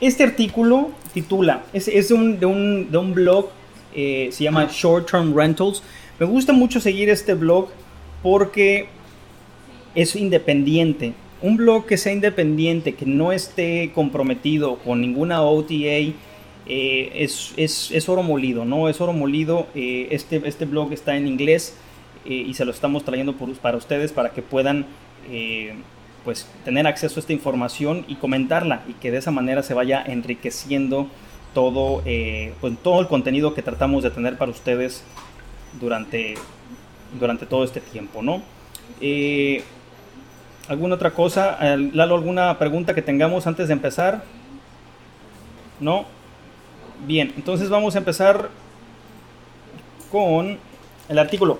Este artículo titula, es, de, un, blog, eh, se llama Short Term Rentals. Me gusta mucho seguir este blog porque es independiente. Un blog que sea independiente, que no esté comprometido con ninguna OTA, eh, es, oro molido, ¿no? Es oro molido. Eh, este, este blog está en inglés eh, y se lo estamos trayendo para ustedes para que puedan pues, tener acceso a esta información y comentarla y que de esa manera se vaya enriqueciendo todo, pues, todo el contenido que tratamos de tener para ustedes durante durante todo este tiempo, ¿no? Eh, ¿Alguna otra cosa? Lalo, ¿alguna pregunta que tengamos antes de empezar? ¿No? Bien, entonces vamos a empezar con el artículo.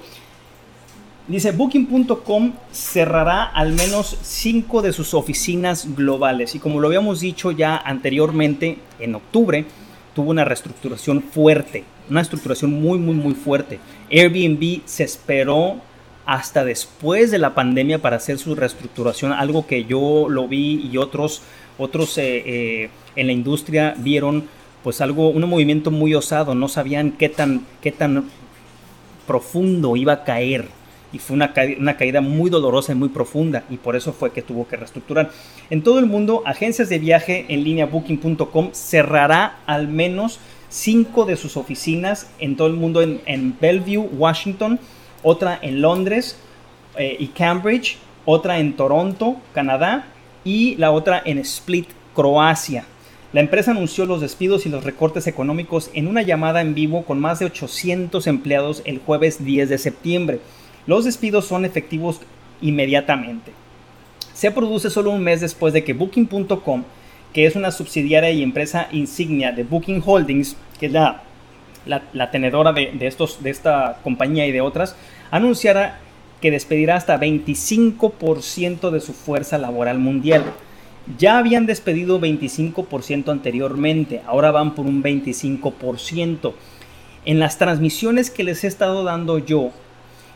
Dice, Booking.com cerrará al menos cinco de sus oficinas globales. Y como lo habíamos dicho ya anteriormente, en octubre tuvo una reestructuración fuerte una estructuración muy, muy, muy fuerte. Airbnb se esperó hasta después de la pandemia para hacer su reestructuración, algo que yo lo vi y otros, otros eh, eh, en la industria vieron pues algo, un movimiento muy osado, no sabían qué tan, qué tan profundo iba a caer y fue una, una, caída muy dolorosa y muy profunda y por eso fue que tuvo que reestructurar. En todo el mundo, agencias de viaje en línea booking.com cerrará al menos cinco de sus oficinas en todo el mundo, en, Bellevue, Washington, otra en Londres eh, y Cambridge, otra en Toronto, Canadá, y la otra en Split, Croacia. La empresa anunció los despidos y los recortes económicos en una llamada en vivo con más de 800 empleados el jueves 10 de septiembre. Los despidos son efectivos inmediatamente. Se produce solo un mes después de que Booking.com que es una subsidiaria y empresa insignia de Booking Holdings, que es la, la, tenedora de, estos, de esta compañía y de otras, anunciara que despedirá hasta 25% de su fuerza laboral mundial. Ya habían despedido 25% anteriormente, ahora van por un 25%. En las transmisiones que les he estado dando yo,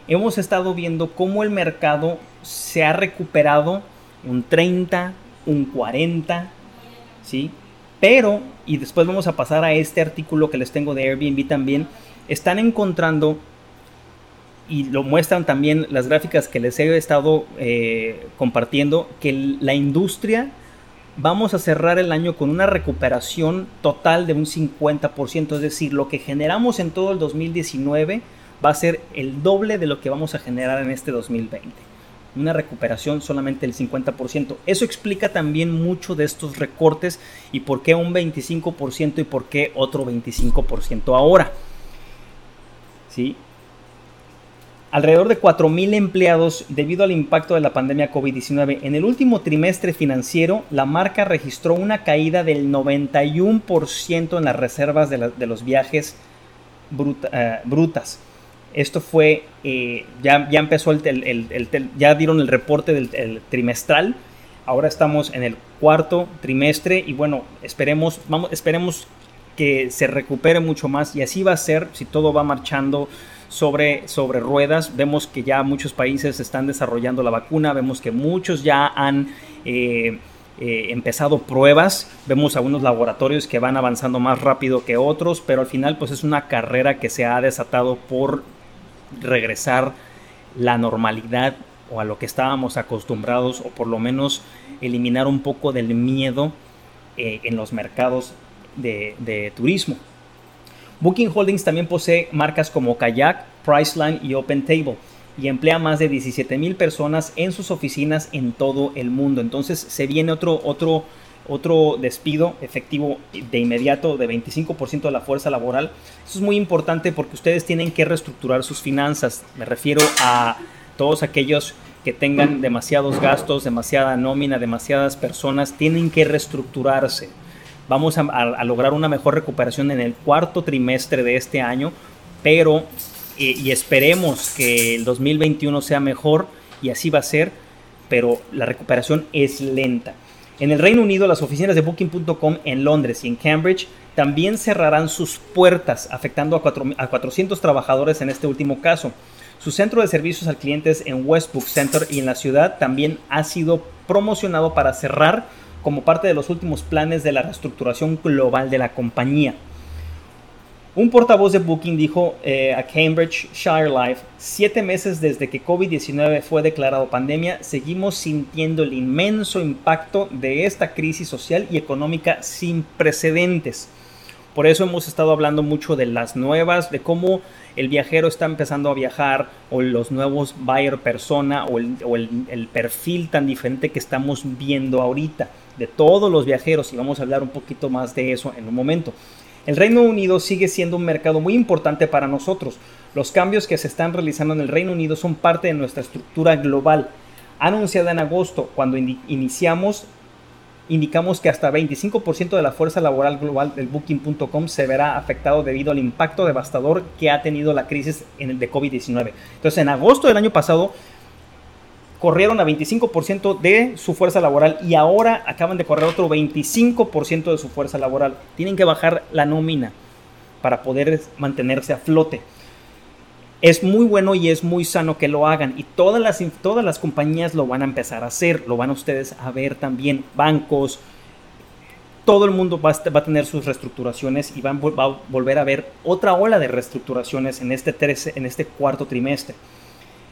hemos estado viendo cómo el mercado se ha recuperado un 30, un 40, ¿sí? Pero, y después vamos a pasar a este artículo que les tengo de Airbnb también, están encontrando, y lo muestran también las gráficas que les he estado eh, compartiendo, que la industria vamos a cerrar el año con una recuperación total de un 50%, es decir, lo que generamos en todo el 2019 va a ser el doble de lo que vamos a generar en este 2020 una recuperación solamente del 50%. Eso explica también mucho de estos recortes y por qué un 25% y por qué otro 25% ahora. ¿Sí? Alrededor de 4.000 empleados debido al impacto de la pandemia COVID-19. En el último trimestre financiero, la marca registró una caída del 91% en las reservas de, los viajes eh, brutas. Esto fue, eh, ya, ya empezó el, ya dieron el reporte del trimestral. Ahora estamos en el cuarto trimestre y bueno, esperemos, vamos, esperemos que se recupere mucho más y así va a ser si todo va marchando sobre, sobre ruedas. Vemos que ya muchos países están desarrollando la vacuna, vemos que muchos ya han eh, eh, empezado pruebas, vemos algunos laboratorios que van avanzando más rápido que otros, pero al final pues es una carrera que se ha desatado por regresar la normalidad o a lo que estábamos acostumbrados o por lo menos eliminar un poco del miedo eh, en los mercados de, turismo. Booking Holdings también posee marcas como Kayak, Priceline y OpenTable y emplea más de 17 mil personas en sus oficinas en todo el mundo. Entonces se viene otro, otro otro despido efectivo de inmediato de 25% de la fuerza laboral. Eso es muy importante porque ustedes tienen que reestructurar sus finanzas. Me refiero a Todos aquellos que tengan demasiados gastos, demasiada nómina, demasiadas personas, tienen que reestructurarse. Vamos a, lograr una mejor recuperación en el cuarto trimestre de este año, pero y esperemos que el 2021 sea mejor y así va a ser, pero la recuperación es lenta. En el Reino Unido, las oficinas de Booking.com en Londres y en Cambridge también cerrarán sus puertas, afectando a, a 400 trabajadores en este último caso. Su centro de servicios al cliente en Westbrook Center y en la ciudad también ha sido promocionado para cerrar como parte de los últimos planes de la reestructuración global de la compañía. Un portavoz de Booking dijo eh, a Cambridgeshire Life, siete meses desde que COVID-19 fue declarado pandemia, seguimos sintiendo el inmenso impacto de esta crisis social y económica sin precedentes. Por eso hemos estado hablando mucho de las nuevas, de cómo el viajero está empezando a viajar, o los nuevos buyer persona, o, el perfil tan diferente que estamos viendo ahorita, de todos los viajeros, y vamos a hablar un poquito más de eso en un momento. El Reino Unido sigue siendo un mercado muy importante para nosotros. Los cambios que se están realizando en el Reino Unido son parte de nuestra estructura global. Anunciada en agosto, cuando iniciamos, indicamos que hasta 25% de la fuerza laboral global del Booking.com se verá afectado debido al impacto devastador que ha tenido la crisis de COVID-19. Entonces, en agosto del año pasado, corrieron a 25% de su fuerza laboral y ahora acaban de correr otro 25% de su fuerza laboral. Tienen que bajar la nómina para poder mantenerse a flote. Es muy bueno y es muy sano que lo hagan y todas las, todas las compañías lo van a empezar a hacer, lo van a ustedes a ver también, bancos, todo el mundo va a, tener sus reestructuraciones y va a volver a ver otra ola de reestructuraciones en este, en este cuarto trimestre.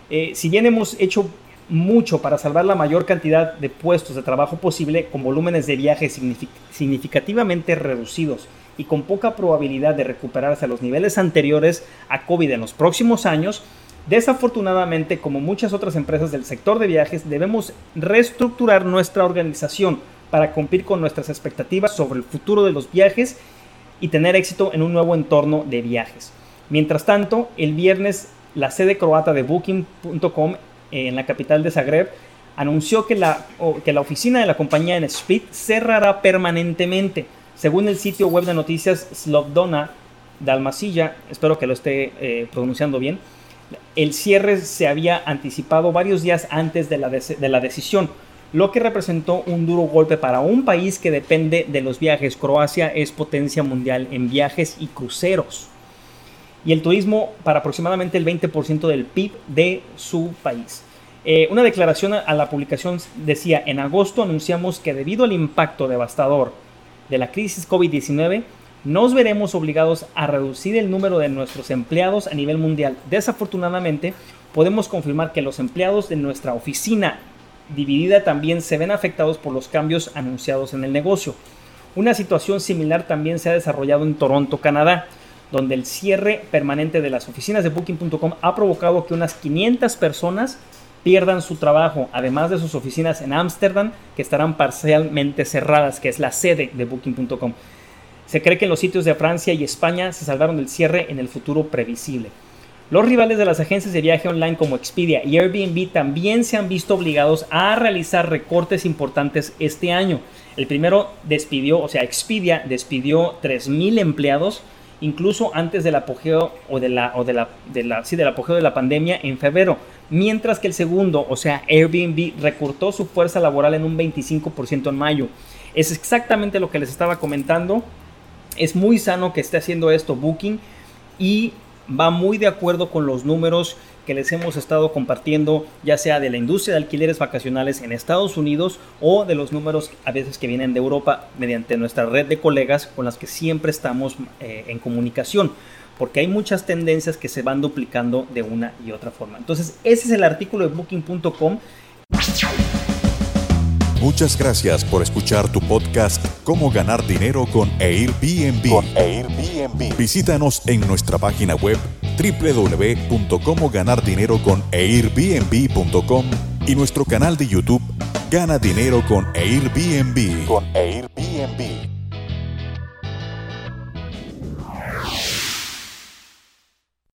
Eh, si bien hemos hecho mucho para salvar la mayor cantidad de puestos de trabajo posible con volúmenes de viaje significativamente reducidos y con poca probabilidad de recuperarse a los niveles anteriores a COVID en los próximos años, desafortunadamente, como muchas otras empresas del sector de viajes, debemos reestructurar nuestra organización para cumplir con nuestras expectativas sobre el futuro de los viajes y tener éxito en un nuevo entorno de viajes. Mientras tanto, el viernes la sede croata de Booking.com en la capital de Zagreb, anunció que la, que la oficina de la compañía en Split cerrará permanentemente. Según el sitio web de noticias Slovdona Dalmasilla, espero que lo esté eh, pronunciando bien, el cierre se había anticipado varios días antes de la, de la decisión, lo que representó un duro golpe para un país que depende de los viajes. Croacia es potencia mundial en viajes y cruceros y el turismo para aproximadamente el 20% del PIB de su país. Eh, una declaración a la publicación decía, en agosto anunciamos que debido al impacto devastador de la crisis COVID-19, nos veremos obligados a reducir el número de nuestros empleados a nivel mundial. Desafortunadamente, podemos confirmar que los empleados de nuestra oficina dividida también se ven afectados por los cambios anunciados en el negocio. Una situación similar también se ha desarrollado en Toronto, Canadá donde el cierre permanente de las oficinas de Booking.com ha provocado que unas 500 personas pierdan su trabajo, además de sus oficinas en Ámsterdam, que estarán parcialmente cerradas, que es la sede de Booking.com. Se cree que los sitios de Francia y España se salvaron del cierre en el futuro previsible. Los rivales de las agencias de viaje online como Expedia y Airbnb también se han visto obligados a realizar recortes importantes este año. El primero despidió, o sea, Expedia despidió 3.000 empleados incluso antes del apogeo o de la o de la, sí, del apogeo de la pandemia en febrero, mientras que el segundo, o sea, Airbnb recortó su fuerza laboral en un 25% en mayo. Es exactamente lo que les estaba comentando. Es muy sano que esté haciendo esto Booking y va muy de acuerdo con los números que les hemos estado compartiendo, ya sea de la industria de alquileres vacacionales en Estados Unidos o de los números a veces que vienen de Europa mediante nuestra red de colegas con las que siempre estamos eh, en comunicación, porque hay muchas tendencias que se van duplicando de una y otra forma. Entonces, ese es el artículo de booking.com. Muchas gracias por escuchar tu podcast Cómo ganar dinero con Airbnb. Con Airbnb. Visítanos en nuestra página web www.comoganardinero.airbnb.com y nuestro canal de YouTube Gana Dinero con. Con Airbnb.